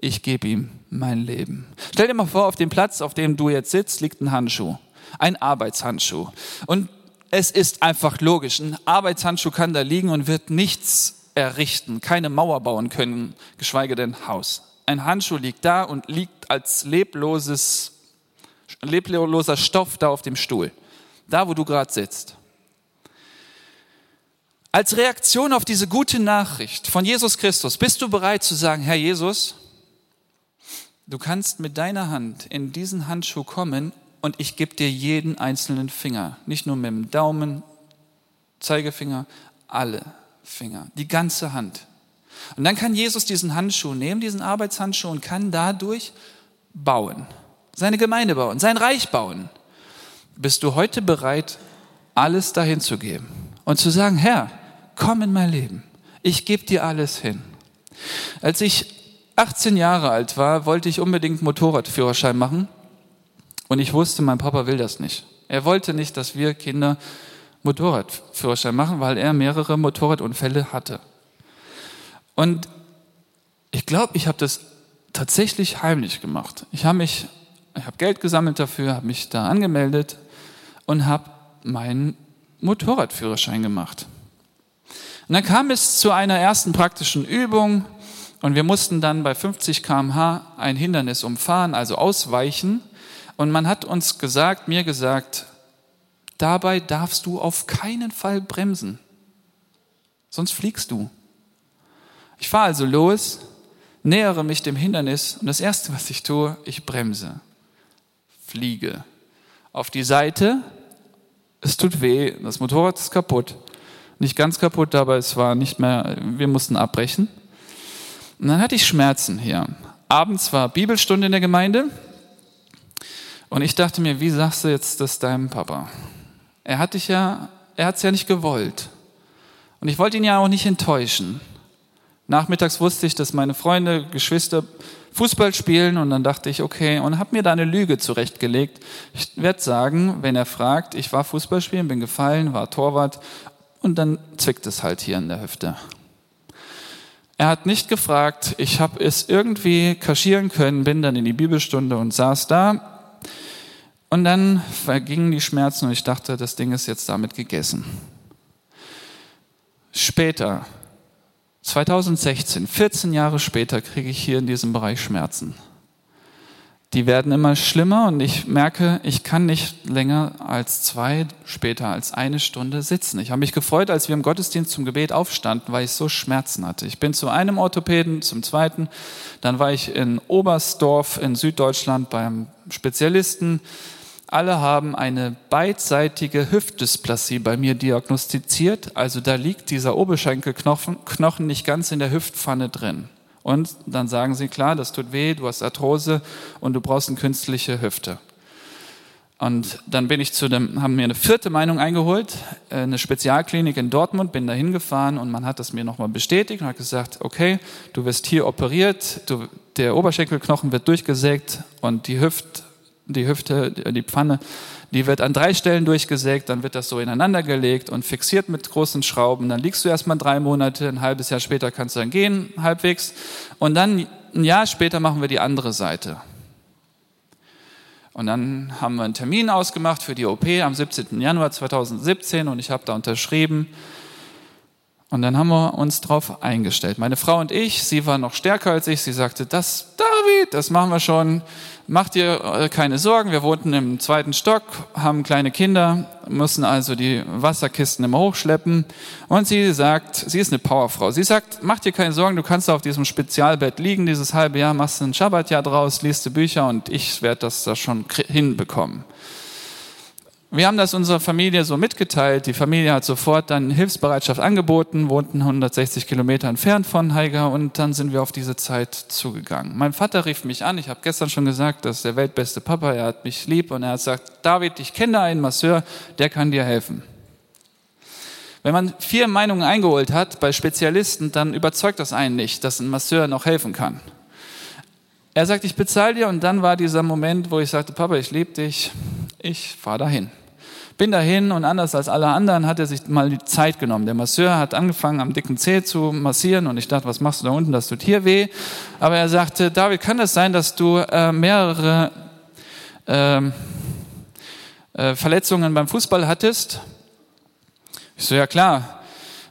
ich gebe ihm mein Leben. Stell dir mal vor, auf dem Platz, auf dem du jetzt sitzt, liegt ein Handschuh, ein Arbeitshandschuh. Und es ist einfach logisch, ein Arbeitshandschuh kann da liegen und wird nichts errichten, keine Mauer bauen können, geschweige denn Haus. Ein Handschuh liegt da und liegt als lebloses lebloser Stoff da auf dem Stuhl, da wo du gerade sitzt. Als Reaktion auf diese gute Nachricht von Jesus Christus bist du bereit zu sagen, Herr Jesus, du kannst mit deiner Hand in diesen Handschuh kommen und ich gebe dir jeden einzelnen Finger, nicht nur mit dem Daumen, Zeigefinger, alle Finger, die ganze Hand. Und dann kann Jesus diesen Handschuh nehmen, diesen Arbeitshandschuh und kann dadurch bauen seine Gemeinde bauen, sein Reich bauen. Bist du heute bereit, alles dahin zu geben und zu sagen, Herr, komm in mein Leben, ich gebe dir alles hin. Als ich 18 Jahre alt war, wollte ich unbedingt Motorradführerschein machen und ich wusste, mein Papa will das nicht. Er wollte nicht, dass wir Kinder Motorradführerschein machen, weil er mehrere Motorradunfälle hatte. Und ich glaube, ich habe das tatsächlich heimlich gemacht. Ich habe mich ich habe Geld gesammelt dafür, habe mich da angemeldet und habe meinen Motorradführerschein gemacht. Und dann kam es zu einer ersten praktischen Übung und wir mussten dann bei 50 km/h ein Hindernis umfahren, also ausweichen. Und man hat uns gesagt, mir gesagt, dabei darfst du auf keinen Fall bremsen, sonst fliegst du. Ich fahre also los, nähere mich dem Hindernis und das Erste, was ich tue, ich bremse fliege. Auf die Seite, es tut weh, das Motorrad ist kaputt. Nicht ganz kaputt, aber es war nicht mehr, wir mussten abbrechen. Und dann hatte ich Schmerzen hier. Abends war Bibelstunde in der Gemeinde und ich dachte mir, wie sagst du jetzt das deinem Papa? Er hat dich ja, er hat es ja nicht gewollt. Und ich wollte ihn ja auch nicht enttäuschen. Nachmittags wusste ich, dass meine Freunde, Geschwister Fußball spielen und dann dachte ich, okay, und habe mir da eine Lüge zurechtgelegt. Ich werde sagen, wenn er fragt, ich war Fußball spielen, bin gefallen, war Torwart und dann zwickt es halt hier in der Hüfte. Er hat nicht gefragt, ich habe es irgendwie kaschieren können, bin dann in die Bibelstunde und saß da und dann vergingen die Schmerzen und ich dachte, das Ding ist jetzt damit gegessen. Später 2016, 14 Jahre später, kriege ich hier in diesem Bereich Schmerzen. Die werden immer schlimmer und ich merke, ich kann nicht länger als zwei, später als eine Stunde sitzen. Ich habe mich gefreut, als wir im Gottesdienst zum Gebet aufstanden, weil ich so Schmerzen hatte. Ich bin zu einem Orthopäden, zum zweiten. Dann war ich in Oberstdorf in Süddeutschland beim Spezialisten alle haben eine beidseitige Hüftdysplasie bei mir diagnostiziert. Also da liegt dieser Oberschenkelknochen Knochen nicht ganz in der Hüftpfanne drin. Und dann sagen sie, klar, das tut weh, du hast Arthrose und du brauchst eine künstliche Hüfte. Und dann bin ich zu dem, haben mir eine vierte Meinung eingeholt, äh, eine Spezialklinik in Dortmund, bin da hingefahren und man hat das mir nochmal bestätigt und hat gesagt, okay, du wirst hier operiert, du, der Oberschenkelknochen wird durchgesägt und die Hüft, die Hüfte, die Pfanne, die wird an drei Stellen durchgesägt, dann wird das so ineinander gelegt und fixiert mit großen Schrauben. Dann liegst du erstmal drei Monate, ein halbes Jahr später kannst du dann gehen, halbwegs. Und dann ein Jahr später machen wir die andere Seite. Und dann haben wir einen Termin ausgemacht für die OP am 17. Januar 2017 und ich habe da unterschrieben. Und dann haben wir uns darauf eingestellt. Meine Frau und ich, sie war noch stärker als ich, sie sagte, das, David, das machen wir schon. Mach dir äh, keine Sorgen, wir wohnten im zweiten Stock, haben kleine Kinder, müssen also die Wasserkisten immer hochschleppen. Und sie sagt, sie ist eine Powerfrau. Sie sagt, mach dir keine Sorgen, du kannst auf diesem Spezialbett liegen, dieses halbe Jahr, machst ein Schabbatjahr draus, liest du Bücher und ich werde das da schon hinbekommen. Wir haben das unserer Familie so mitgeteilt. Die Familie hat sofort dann Hilfsbereitschaft angeboten, wohnten 160 Kilometer entfernt von Haiger und dann sind wir auf diese Zeit zugegangen. Mein Vater rief mich an. Ich habe gestern schon gesagt, das ist der weltbeste Papa. Er hat mich lieb und er hat gesagt, David, ich kenne da einen Masseur, der kann dir helfen. Wenn man vier Meinungen eingeholt hat bei Spezialisten, dann überzeugt das einen nicht, dass ein Masseur noch helfen kann. Er sagt, ich bezahle dir und dann war dieser Moment, wo ich sagte, Papa, ich liebe dich, ich fahre dahin. Bin dahin und anders als alle anderen hat er sich mal die Zeit genommen. Der Masseur hat angefangen, am dicken Zeh zu massieren und ich dachte, was machst du da unten, das tut hier weh. Aber er sagte, David, kann das sein, dass du äh, mehrere äh, äh, Verletzungen beim Fußball hattest? Ich so, ja klar,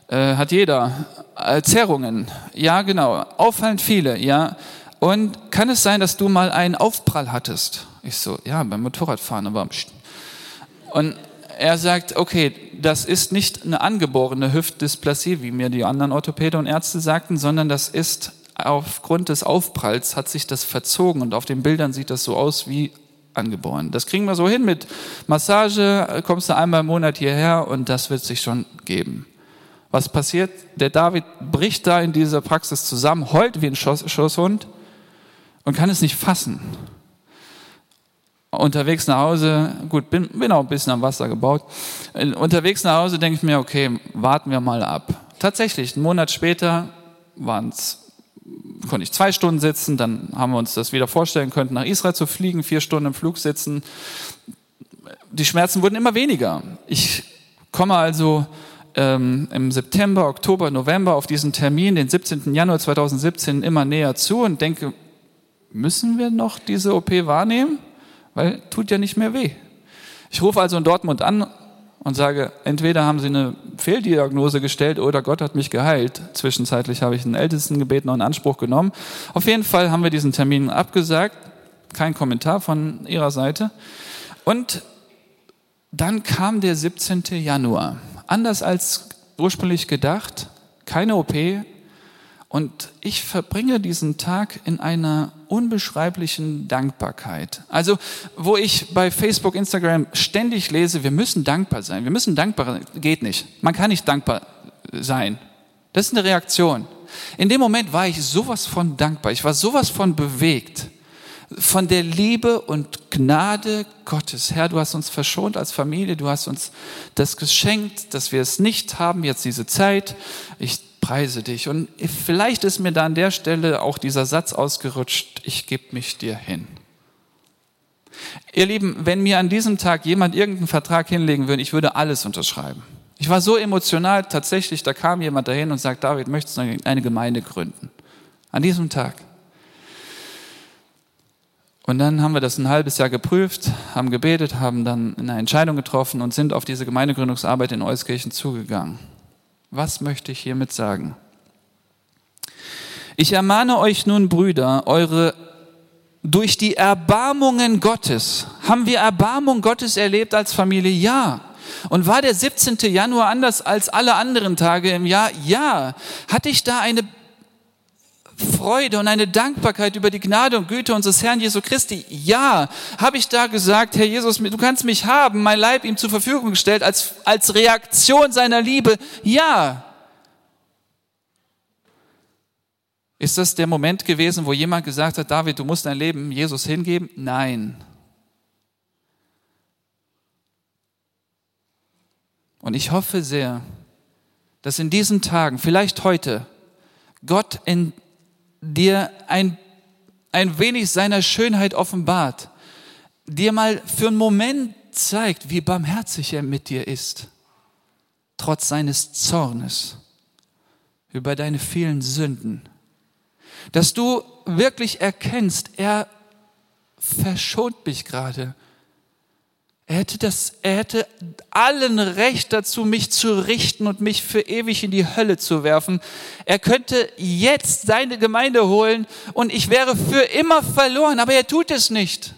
äh, hat jeder. Äh, Zerrungen, ja genau, auffallend viele, ja. Und kann es sein, dass du mal einen Aufprall hattest? Ich so, ja, beim Motorradfahren, aber. Und er sagt, okay, das ist nicht eine angeborene Hüftdysplasie, wie mir die anderen Orthopäde und Ärzte sagten, sondern das ist aufgrund des Aufpralls hat sich das verzogen und auf den Bildern sieht das so aus wie angeboren. Das kriegen wir so hin mit Massage, kommst du einmal im Monat hierher und das wird sich schon geben. Was passiert? Der David bricht da in dieser Praxis zusammen, heult wie ein Schosshund und kann es nicht fassen unterwegs nach Hause, gut, bin, bin auch ein bisschen am Wasser gebaut. Unterwegs nach Hause denke ich mir, okay, warten wir mal ab. Tatsächlich, einen Monat später waren's, konnte ich zwei Stunden sitzen, dann haben wir uns das wieder vorstellen können, nach Israel zu fliegen, vier Stunden im Flug sitzen. Die Schmerzen wurden immer weniger. Ich komme also ähm, im September, Oktober, November auf diesen Termin, den 17. Januar 2017, immer näher zu und denke, müssen wir noch diese OP wahrnehmen? Weil tut ja nicht mehr weh. Ich rufe also in Dortmund an und sage, entweder haben sie eine Fehldiagnose gestellt oder Gott hat mich geheilt. Zwischenzeitlich habe ich einen Ältesten gebeten und in Anspruch genommen. Auf jeden Fall haben wir diesen Termin abgesagt. Kein Kommentar von ihrer Seite. Und dann kam der 17. Januar. Anders als ursprünglich gedacht, keine OP, und ich verbringe diesen Tag in einer unbeschreiblichen Dankbarkeit. Also, wo ich bei Facebook, Instagram ständig lese, wir müssen dankbar sein. Wir müssen dankbar sein. Geht nicht. Man kann nicht dankbar sein. Das ist eine Reaktion. In dem Moment war ich sowas von dankbar. Ich war sowas von bewegt. Von der Liebe und Gnade Gottes. Herr, du hast uns verschont als Familie. Du hast uns das geschenkt, dass wir es nicht haben, jetzt diese Zeit. Ich preise dich. Und vielleicht ist mir da an der Stelle auch dieser Satz ausgerutscht, ich gebe mich dir hin. Ihr Lieben, wenn mir an diesem Tag jemand irgendeinen Vertrag hinlegen würde, ich würde alles unterschreiben. Ich war so emotional, tatsächlich, da kam jemand dahin und sagt, David, möchtest du eine Gemeinde gründen? An diesem Tag. Und dann haben wir das ein halbes Jahr geprüft, haben gebetet, haben dann eine Entscheidung getroffen und sind auf diese Gemeindegründungsarbeit in Euskirchen zugegangen. Was möchte ich hiermit sagen? Ich ermahne euch nun, Brüder, eure durch die Erbarmungen Gottes. Haben wir Erbarmung Gottes erlebt als Familie? Ja. Und war der 17. Januar anders als alle anderen Tage im Jahr? Ja. Hatte ich da eine Freude und eine Dankbarkeit über die Gnade und Güte unseres Herrn Jesu Christi? Ja. Habe ich da gesagt, Herr Jesus, du kannst mich haben, mein Leib ihm zur Verfügung gestellt als, als Reaktion seiner Liebe? Ja. Ist das der Moment gewesen, wo jemand gesagt hat, David, du musst dein Leben Jesus hingeben? Nein. Und ich hoffe sehr, dass in diesen Tagen, vielleicht heute, Gott in dir ein, ein wenig seiner Schönheit offenbart, dir mal für einen Moment zeigt, wie barmherzig er mit dir ist, trotz seines Zornes über deine vielen Sünden. Dass du wirklich erkennst, er verschont mich gerade er hätte, das, er hätte allen Recht dazu, mich zu richten und mich für ewig in die Hölle zu werfen. Er könnte jetzt seine Gemeinde holen und ich wäre für immer verloren, aber er tut es nicht.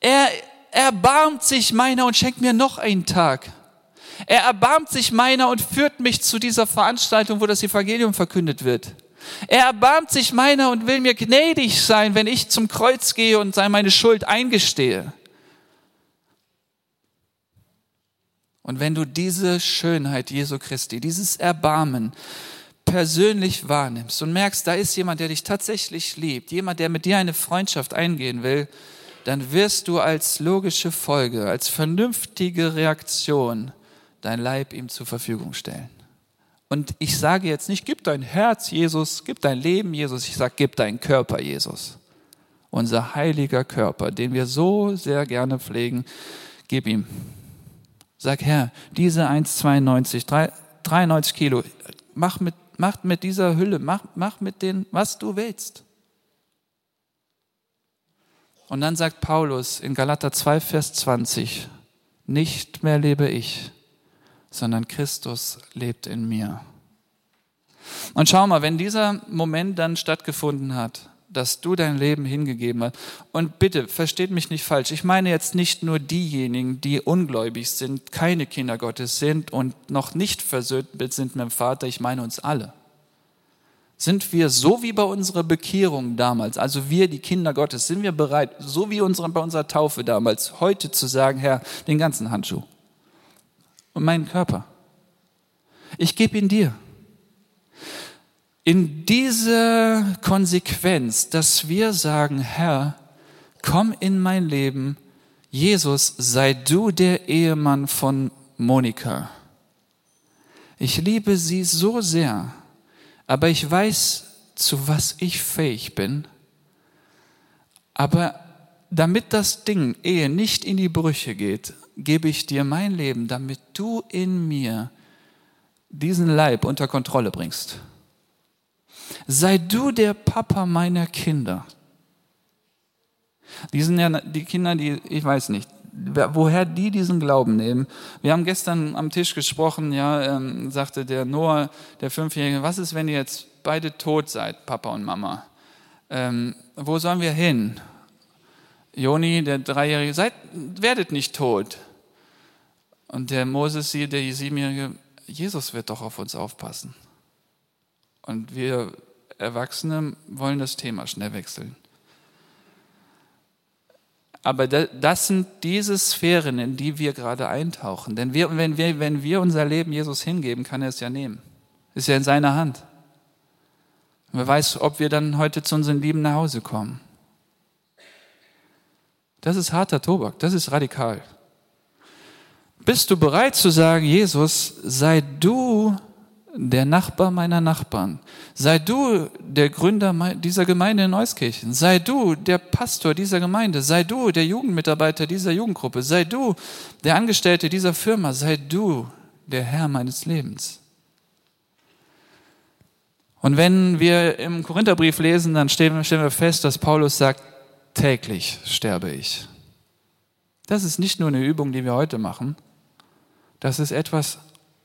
Er erbarmt sich meiner und schenkt mir noch einen Tag. Er erbarmt sich meiner und führt mich zu dieser Veranstaltung, wo das Evangelium verkündet wird. Er erbarmt sich meiner und will mir gnädig sein, wenn ich zum Kreuz gehe und meine Schuld eingestehe. Und wenn du diese Schönheit Jesu Christi, dieses Erbarmen persönlich wahrnimmst und merkst, da ist jemand, der dich tatsächlich liebt, jemand, der mit dir eine Freundschaft eingehen will, dann wirst du als logische Folge, als vernünftige Reaktion dein Leib ihm zur Verfügung stellen. Und ich sage jetzt nicht, gib dein Herz Jesus, gib dein Leben Jesus, ich sage, gib deinen Körper Jesus. Unser heiliger Körper, den wir so sehr gerne pflegen, gib ihm. Sag, Herr, diese 1,92, 93 Kilo, mach mit, mach mit dieser Hülle, mach, mach mit den, was du willst. Und dann sagt Paulus in Galater 2, Vers 20, nicht mehr lebe ich, sondern Christus lebt in mir. Und schau mal, wenn dieser Moment dann stattgefunden hat, dass du dein Leben hingegeben hast. Und bitte, versteht mich nicht falsch. Ich meine jetzt nicht nur diejenigen, die ungläubig sind, keine Kinder Gottes sind und noch nicht versöhnt sind mit dem Vater. Ich meine uns alle. Sind wir so wie bei unserer Bekehrung damals, also wir, die Kinder Gottes, sind wir bereit, so wie unsere, bei unserer Taufe damals, heute zu sagen, Herr, den ganzen Handschuh und meinen Körper. Ich gebe ihn dir in diese Konsequenz, dass wir sagen, Herr, komm in mein Leben, Jesus, sei du der Ehemann von Monika. Ich liebe sie so sehr, aber ich weiß, zu was ich fähig bin. Aber damit das Ding Ehe nicht in die Brüche geht, gebe ich dir mein Leben, damit du in mir diesen Leib unter Kontrolle bringst sei du der Papa meiner Kinder. Die sind ja die Kinder, die, ich weiß nicht, woher die diesen Glauben nehmen. Wir haben gestern am Tisch gesprochen, ja, ähm, sagte der Noah, der Fünfjährige, was ist, wenn ihr jetzt beide tot seid, Papa und Mama? Ähm, wo sollen wir hin? Joni, der Dreijährige, seid, werdet nicht tot. Und der Moses, der Siebenjährige, Jesus wird doch auf uns aufpassen. Und wir Erwachsene wollen das Thema schnell wechseln. Aber das sind diese Sphären, in die wir gerade eintauchen. Denn wir, wenn, wir, wenn wir unser Leben Jesus hingeben, kann er es ja nehmen. Ist ja in seiner Hand. wer weiß, ob wir dann heute zu unseren Lieben nach Hause kommen. Das ist harter Tobak, das ist radikal. Bist du bereit zu sagen, Jesus, sei du der Nachbar meiner Nachbarn. Sei du der Gründer dieser Gemeinde in Euskirchen. Sei du der Pastor dieser Gemeinde. Sei du der Jugendmitarbeiter dieser Jugendgruppe. Sei du der Angestellte dieser Firma. Sei du der Herr meines Lebens. Und wenn wir im Korintherbrief lesen, dann stellen wir fest, dass Paulus sagt, täglich sterbe ich. Das ist nicht nur eine Übung, die wir heute machen. Das ist etwas,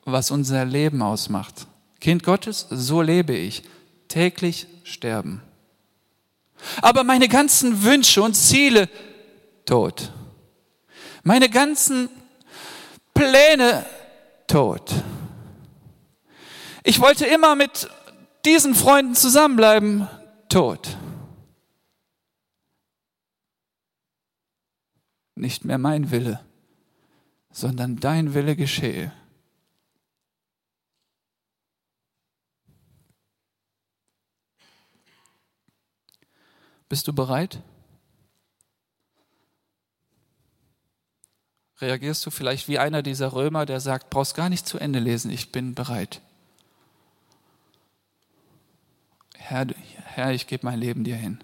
was unser Leben ausmacht. Kind Gottes, so lebe ich. Täglich sterben. Aber meine ganzen Wünsche und Ziele, tot. Meine ganzen Pläne, tot. Ich wollte immer mit diesen Freunden zusammenbleiben, tot. Nicht mehr mein Wille, sondern dein Wille geschehe. Bist du bereit? Reagierst du vielleicht wie einer dieser Römer, der sagt, brauchst gar nicht zu Ende lesen, ich bin bereit. Herr, Herr ich gebe mein Leben dir hin.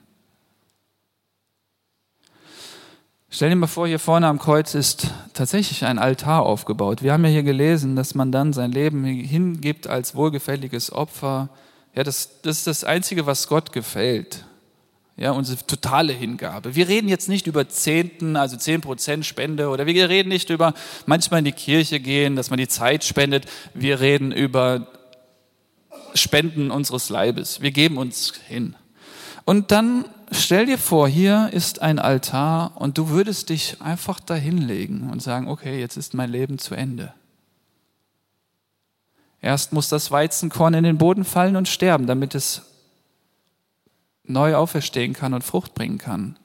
Stell dir mal vor, hier vorne am Kreuz ist tatsächlich ein Altar aufgebaut. Wir haben ja hier gelesen, dass man dann sein Leben hingibt als wohlgefälliges Opfer. Ja, das, das ist das Einzige, was Gott gefällt. Ja, unsere totale Hingabe. Wir reden jetzt nicht über Zehnten, also zehn Prozent Spende, oder wir reden nicht über manchmal in die Kirche gehen, dass man die Zeit spendet. Wir reden über Spenden unseres Leibes. Wir geben uns hin. Und dann stell dir vor, hier ist ein Altar und du würdest dich einfach dahinlegen und sagen, okay, jetzt ist mein Leben zu Ende. Erst muss das Weizenkorn in den Boden fallen und sterben, damit es neu auferstehen kann und Frucht bringen kann.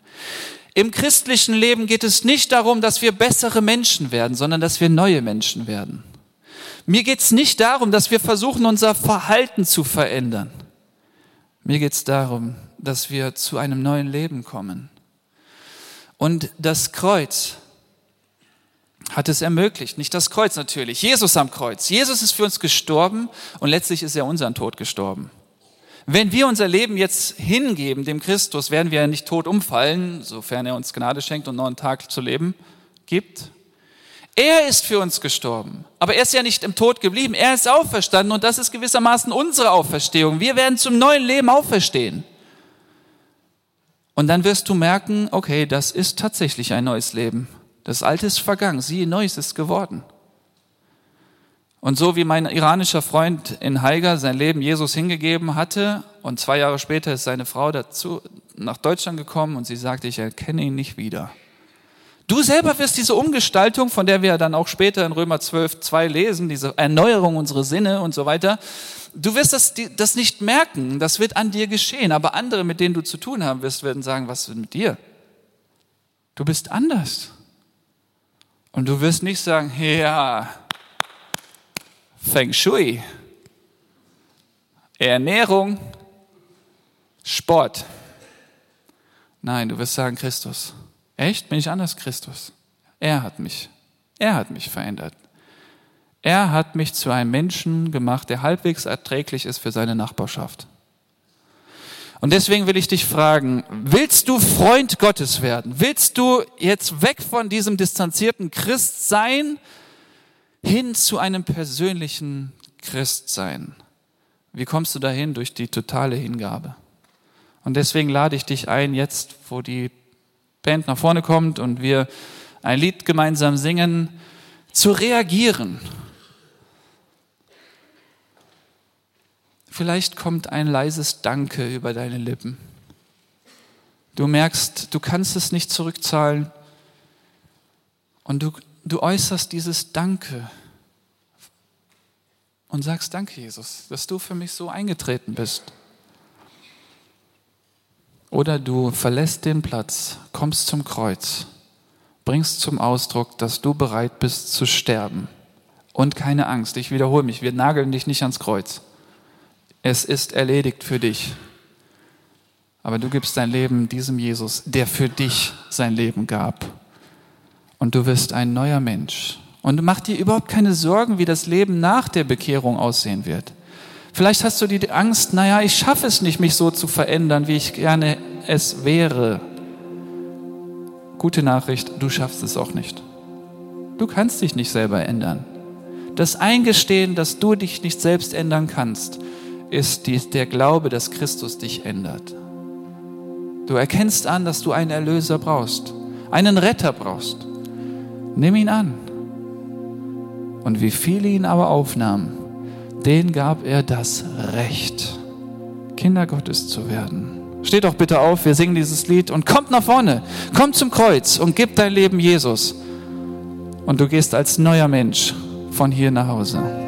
Im christlichen Leben geht es nicht darum, dass wir bessere Menschen werden, sondern dass wir neue Menschen werden. Mir geht es nicht darum, dass wir versuchen, unser Verhalten zu verändern. Mir geht es darum, dass wir zu einem neuen Leben kommen. Und das Kreuz hat es ermöglicht. Nicht das Kreuz natürlich, Jesus am Kreuz. Jesus ist für uns gestorben und letztlich ist er unseren Tod gestorben. Wenn wir unser Leben jetzt hingeben dem Christus, werden wir ja nicht tot umfallen, sofern er uns Gnade schenkt und noch einen Tag zu leben gibt. Er ist für uns gestorben, aber er ist ja nicht im Tod geblieben, er ist auferstanden und das ist gewissermaßen unsere Auferstehung. Wir werden zum neuen Leben auferstehen. Und dann wirst du merken, okay, das ist tatsächlich ein neues Leben. Das Alte ist vergangen, siehe, Neues ist geworden. Und so wie mein iranischer Freund in Haiger sein Leben Jesus hingegeben hatte und zwei Jahre später ist seine Frau dazu nach Deutschland gekommen und sie sagte, ich erkenne ihn nicht wieder. Du selber wirst diese Umgestaltung, von der wir dann auch später in Römer 12, 2 lesen, diese Erneuerung unserer Sinne und so weiter, du wirst das, das nicht merken, das wird an dir geschehen, aber andere, mit denen du zu tun haben wirst, werden sagen, was ist mit dir? Du bist anders. Und du wirst nicht sagen, ja, Feng Shui, Ernährung, Sport. Nein, du wirst sagen Christus. Echt? Bin ich anders Christus? Er hat mich. Er hat mich verändert. Er hat mich zu einem Menschen gemacht, der halbwegs erträglich ist für seine Nachbarschaft. Und deswegen will ich dich fragen, willst du Freund Gottes werden? Willst du jetzt weg von diesem distanzierten Christ sein, hin zu einem persönlichen Christsein? Wie kommst du dahin? Durch die totale Hingabe. Und deswegen lade ich dich ein, jetzt, wo die Band nach vorne kommt und wir ein Lied gemeinsam singen, zu reagieren. Vielleicht kommt ein leises Danke über deine Lippen. Du merkst, du kannst es nicht zurückzahlen und du, du äußerst dieses Danke und sagst Danke, Jesus, dass du für mich so eingetreten bist. Oder du verlässt den Platz, kommst zum Kreuz, bringst zum Ausdruck, dass du bereit bist zu sterben. Und keine Angst, ich wiederhole mich, wir nageln dich nicht ans Kreuz. Es ist erledigt für dich. Aber du gibst dein Leben diesem Jesus, der für dich sein Leben gab. Und du wirst ein neuer Mensch. Und mach dir überhaupt keine Sorgen, wie das Leben nach der Bekehrung aussehen wird. Vielleicht hast du die Angst, naja, ich schaffe es nicht, mich so zu verändern, wie ich gerne es wäre. Gute Nachricht, du schaffst es auch nicht. Du kannst dich nicht selber ändern. Das Eingestehen, dass du dich nicht selbst ändern kannst, ist der Glaube, dass Christus dich ändert. Du erkennst an, dass du einen Erlöser brauchst, einen Retter brauchst. Nimm ihn an. Und wie viele ihn aber aufnahmen, den gab er das Recht, Kinder Gottes zu werden. Steht doch bitte auf, wir singen dieses Lied und kommt nach vorne, kommt zum Kreuz und gib dein Leben Jesus. Und du gehst als neuer Mensch von hier nach Hause.